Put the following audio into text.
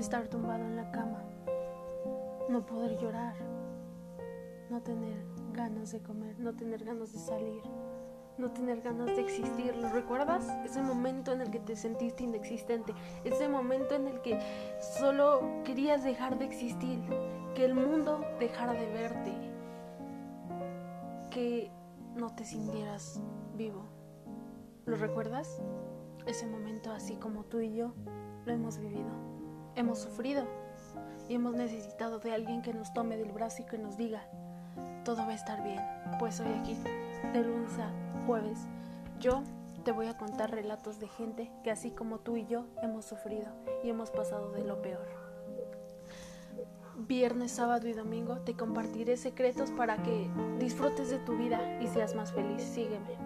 estar tumbado en la cama, no poder llorar, no tener ganas de comer, no tener ganas de salir, no tener ganas de existir. ¿Lo recuerdas? Ese momento en el que te sentiste inexistente, ese momento en el que solo querías dejar de existir, que el mundo dejara de verte, que no te sintieras vivo. ¿Lo recuerdas? Ese momento así como tú y yo lo hemos vivido, hemos sufrido y hemos necesitado de alguien que nos tome del brazo y que nos diga, todo va a estar bien, pues hoy aquí, de lunes a jueves, yo te voy a contar relatos de gente que así como tú y yo hemos sufrido y hemos pasado de lo peor. Viernes, sábado y domingo te compartiré secretos para que disfrutes de tu vida y seas más feliz. Sígueme.